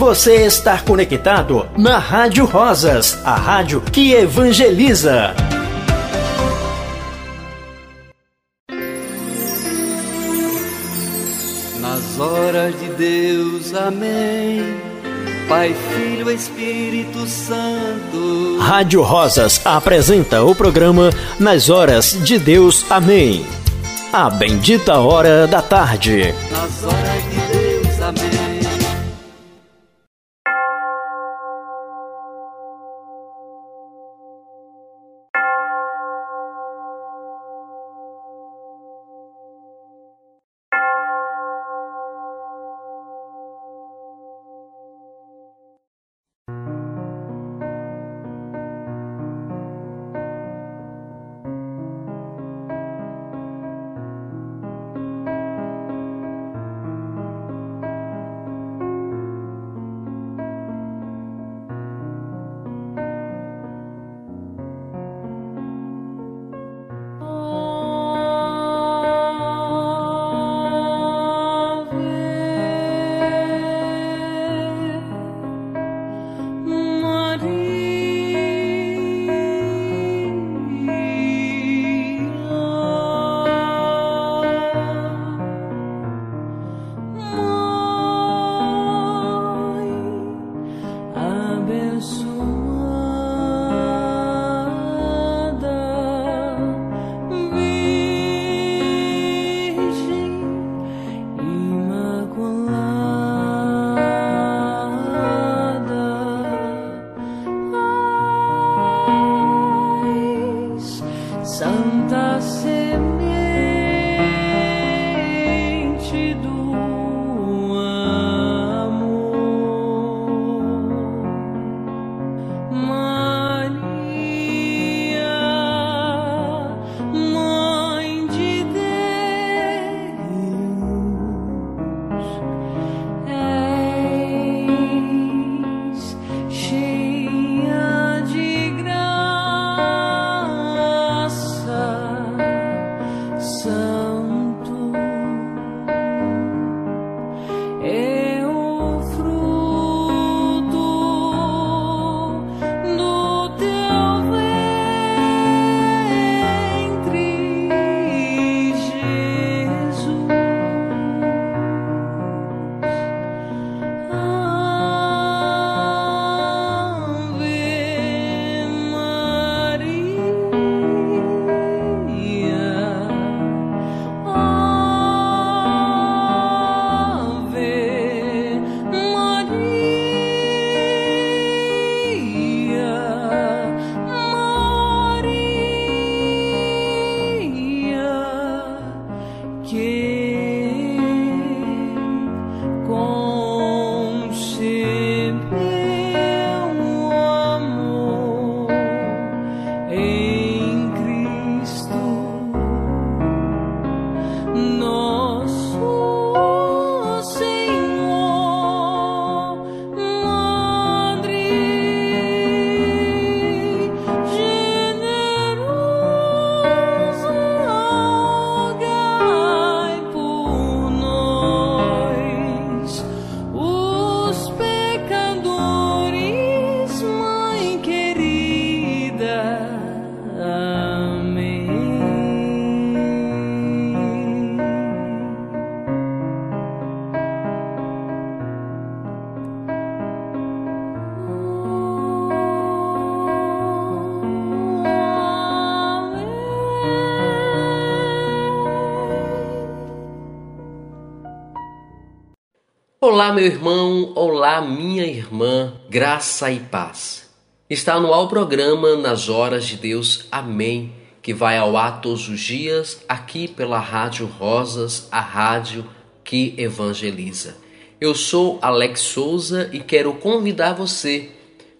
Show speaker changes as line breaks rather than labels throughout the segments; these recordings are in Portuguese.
você está conectado na Rádio Rosas, a rádio que evangeliza.
Nas horas de Deus, amém. Pai, Filho, Espírito Santo.
Rádio Rosas apresenta o programa Nas Horas de Deus, amém. A bendita hora da tarde.
Nas horas de Deus, amém. Santa Semilla.
Olá, meu irmão, olá, minha irmã, graça e paz. Está no ar o programa Nas Horas de Deus, Amém, que vai ao ar todos os dias aqui pela Rádio Rosas, a rádio que evangeliza. Eu sou Alex Souza e quero convidar você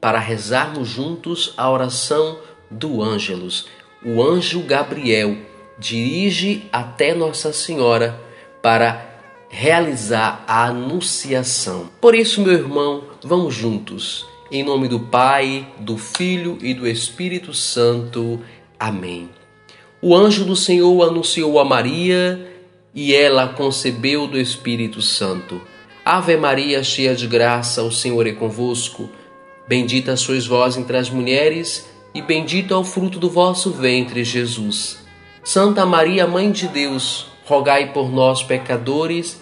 para rezarmos juntos a oração do Ângelus. O anjo Gabriel dirige até Nossa Senhora para realizar a anunciação. Por isso, meu irmão, vamos juntos. Em nome do Pai, do Filho e do Espírito Santo. Amém. O anjo do Senhor anunciou a Maria e ela concebeu do Espírito Santo. Ave Maria, cheia de graça, o Senhor é convosco. Bendita sois vós entre as mulheres, e bendito é o fruto do vosso ventre, Jesus. Santa Maria, Mãe de Deus, rogai por nós, pecadores,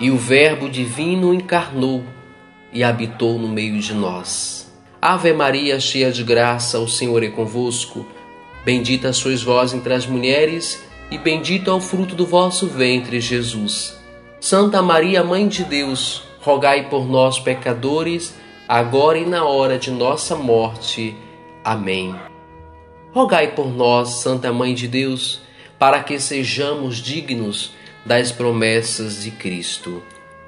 E o Verbo divino encarnou e habitou no meio de nós. Ave Maria, cheia de graça, o Senhor é convosco. Bendita sois vós entre as mulheres, e bendito é o fruto do vosso ventre, Jesus. Santa Maria, Mãe de Deus, rogai por nós, pecadores, agora e na hora de nossa morte. Amém. Rogai por nós, Santa Mãe de Deus, para que sejamos dignos das promessas de Cristo.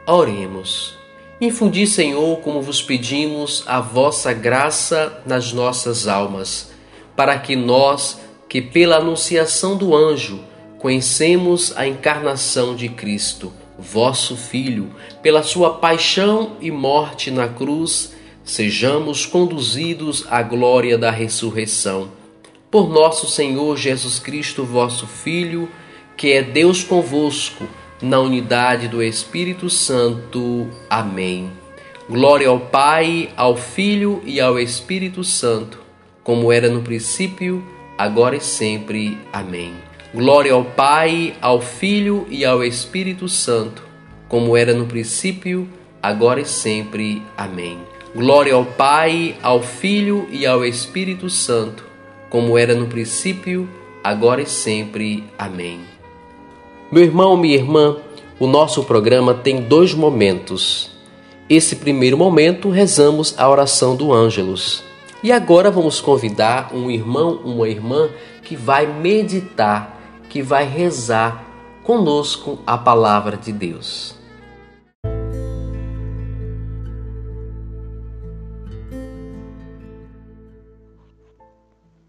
Oremos. Infundi, Senhor, como vos pedimos, a vossa graça nas nossas almas, para que nós, que pela anunciação do anjo conhecemos a encarnação de Cristo, vosso Filho, pela sua paixão e morte na cruz, sejamos conduzidos à glória da ressurreição. Por nosso Senhor Jesus Cristo, vosso Filho, que é Deus convosco, na unidade do Espírito Santo. Amém. Glória ao Pai, ao Filho e ao Espírito Santo, como era no princípio, agora e sempre. Amém. Glória ao Pai, ao Filho e ao Espírito Santo, como era no princípio, agora e sempre. Amém. Glória ao Pai, ao Filho e ao Espírito Santo, como era no princípio, agora e sempre. Amém. Meu irmão, minha irmã, o nosso programa tem dois momentos. Esse primeiro momento rezamos a oração do Ângelus. E agora vamos convidar um irmão, uma irmã que vai meditar que vai rezar conosco a palavra de Deus.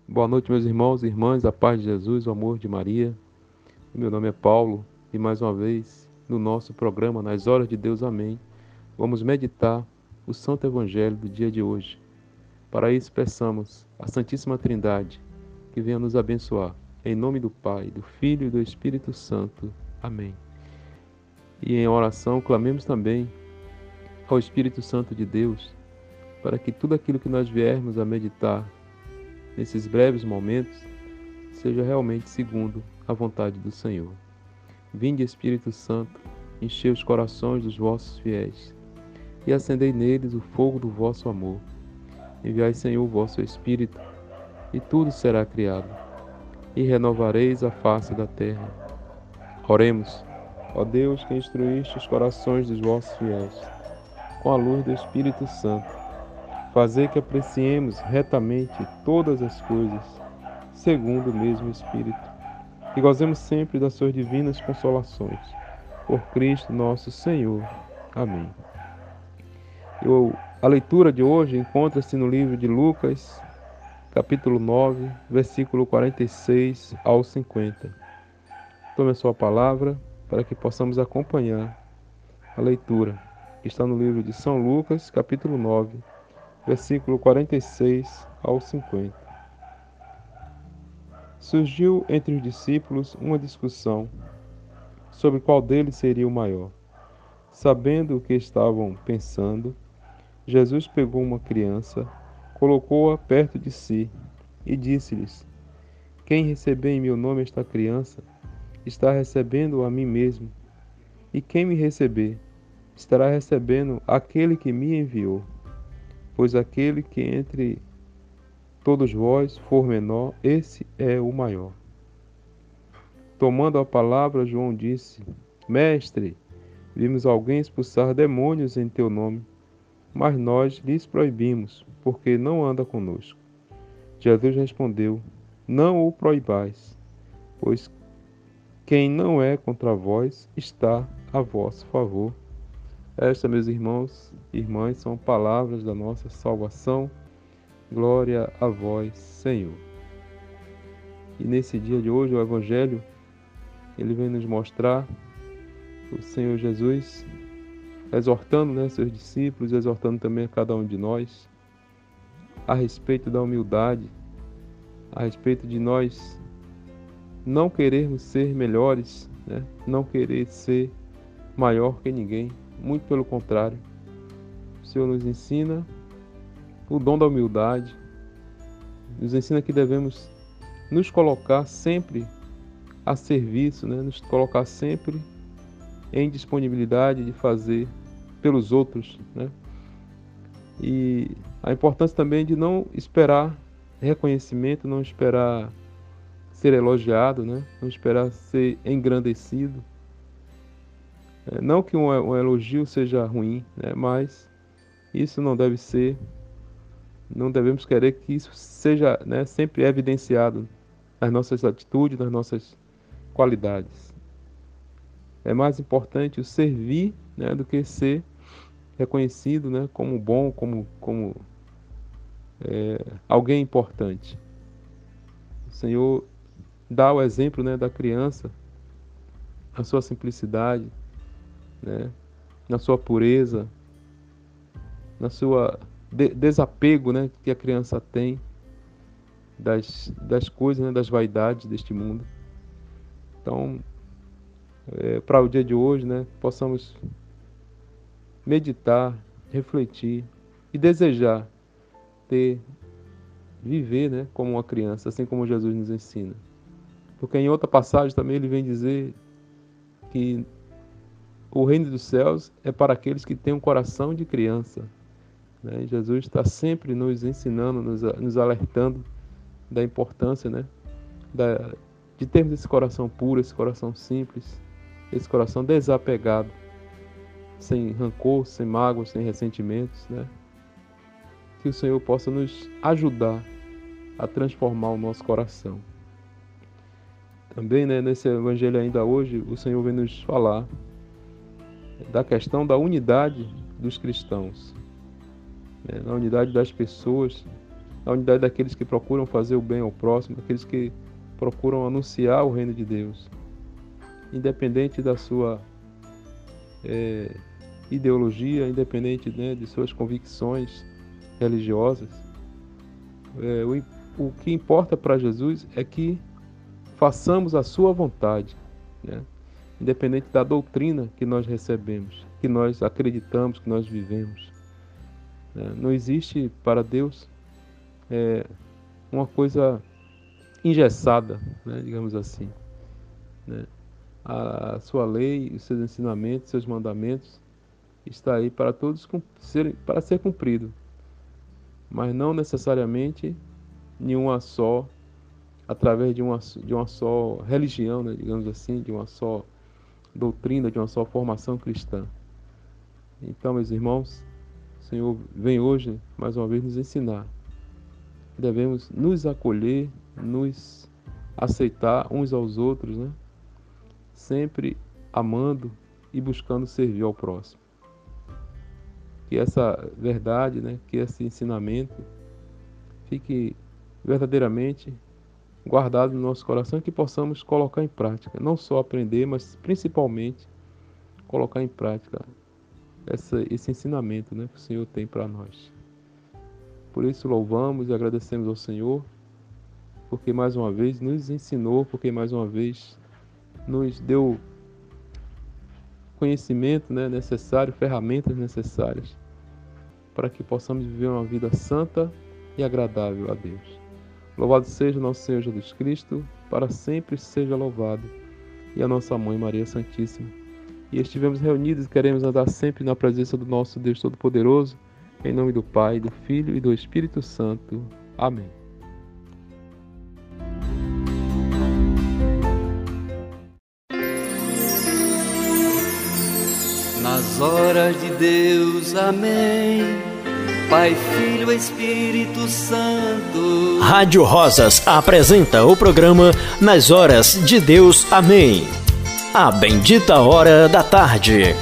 Boa noite, meus irmãos e irmãs, a paz de Jesus, o amor de Maria. Meu nome é Paulo e mais uma vez no nosso programa Nas Horas de Deus, Amém, vamos meditar o Santo Evangelho do dia de hoje. Para isso, peçamos a Santíssima Trindade que venha nos abençoar em nome do Pai, do Filho e do Espírito Santo. Amém. E em oração, clamemos também ao Espírito Santo de Deus, para que tudo aquilo que nós viermos a meditar nesses breves momentos seja realmente segundo a vontade do Senhor. Vinde, Espírito Santo, enchei os corações dos vossos fiéis e acendei neles o fogo do vosso amor. Enviai, Senhor, o vosso Espírito, e tudo será criado e renovareis a face da terra. Oremos, ó Deus que instruíste os corações dos vossos fiéis, com a luz do Espírito Santo, fazer que apreciemos retamente todas as coisas, segundo o mesmo Espírito, e gozemos sempre das suas divinas consolações. Por Cristo nosso Senhor. Amém. Eu, a leitura de hoje encontra-se no livro de Lucas, capítulo 9, versículo 46 ao 50. Tome a sua palavra para que possamos acompanhar a leitura, está no livro de São Lucas, capítulo 9, versículo 46 ao 50. Surgiu entre os discípulos uma discussão sobre qual deles seria o maior. Sabendo o que estavam pensando, Jesus pegou uma criança colocou-a perto de si e disse-lhes: Quem receber em meu nome esta criança, está recebendo a mim mesmo. E quem me receber, estará recebendo aquele que me enviou. Pois aquele que entre todos vós for menor, esse é o maior. Tomando a palavra, João disse: Mestre, vimos alguém expulsar demônios em teu nome mas nós lhes proibimos, porque não anda conosco. Jesus respondeu: Não o proibais, pois quem não é contra vós está a vosso favor. Estas, meus irmãos e irmãs, são palavras da nossa salvação. Glória a vós, Senhor. E nesse dia de hoje, o Evangelho, ele vem nos mostrar o Senhor Jesus exortando né, seus discípulos, exortando também a cada um de nós a respeito da humildade, a respeito de nós não querermos ser melhores, né? não querer ser maior que ninguém, muito pelo contrário. O Senhor nos ensina o dom da humildade, nos ensina que devemos nos colocar sempre a serviço, né? nos colocar sempre em disponibilidade de fazer pelos outros. Né? E a importância também de não esperar reconhecimento, não esperar ser elogiado, né? não esperar ser engrandecido. É, não que um, elogio seja ruim, né? mas isso não deve ser, não devemos querer que isso seja né, sempre evidenciado nas nossas atitudes, nas nossas qualidades. É mais importante o servir né, do que ser reconhecido né, como bom, como, como é, alguém importante. O Senhor dá o exemplo né, da criança, na sua simplicidade, né, na sua pureza, na sua de desapego né, que a criança tem das, das coisas, né, das vaidades deste mundo. Então, é, para o dia de hoje, né, possamos meditar, refletir e desejar ter, viver né, como uma criança, assim como Jesus nos ensina. Porque em outra passagem também ele vem dizer que o reino dos céus é para aqueles que têm um coração de criança. Né? Jesus está sempre nos ensinando, nos, nos alertando da importância né? da, de termos esse coração puro, esse coração simples, esse coração desapegado, sem rancor, sem mágoas, sem ressentimentos. Né? Que o Senhor possa nos ajudar a transformar o nosso coração. Também, né, nesse evangelho ainda hoje, o Senhor vem nos falar da questão da unidade dos cristãos, né, na unidade das pessoas, na unidade daqueles que procuram fazer o bem ao próximo, daqueles que procuram anunciar o reino de Deus, independente da sua é, ideologia, independente né, de suas convicções religiosas. É, o, o que importa para Jesus é que façamos a sua vontade, né? independente da doutrina que nós recebemos, que nós acreditamos, que nós vivemos. Né? Não existe para Deus é, uma coisa engessada, né? digamos assim. Né? A, sua lei, os seus ensinamentos, seus mandamentos está aí para todos ser, para ser cumprido, mas não necessariamente nenhuma só através de uma, de uma só religião, né, digamos assim, de uma só doutrina, de uma só formação cristã. Então, meus irmãos, Senhor vem hoje mais uma vez nos ensinar. Devemos nos acolher, nos aceitar uns aos outros, né? Sempre amando e buscando servir ao próximo. Que essa verdade, né, que esse ensinamento fique verdadeiramente guardado no nosso coração e que possamos colocar em prática. Não só aprender, mas principalmente colocar em prática essa, esse ensinamento né, que o Senhor tem para nós. Por isso louvamos e agradecemos ao Senhor, porque mais uma vez nos ensinou, porque mais uma vez nos deu conhecimento né, necessário, ferramentas necessárias para que possamos viver uma vida santa e agradável a Deus. Louvado seja nosso Senhor Jesus Cristo, para sempre seja louvado, e a nossa mãe Maria Santíssima. E estivemos reunidos e queremos andar sempre na presença do nosso Deus Todo-Poderoso, em nome do Pai, do Filho e do Espírito Santo. Amém.
Nas horas de Deus, amém Pai, Filho, Espírito Santo.
Rádio Rosas apresenta o programa Nas Horas de Deus. Amém. A bendita hora da tarde.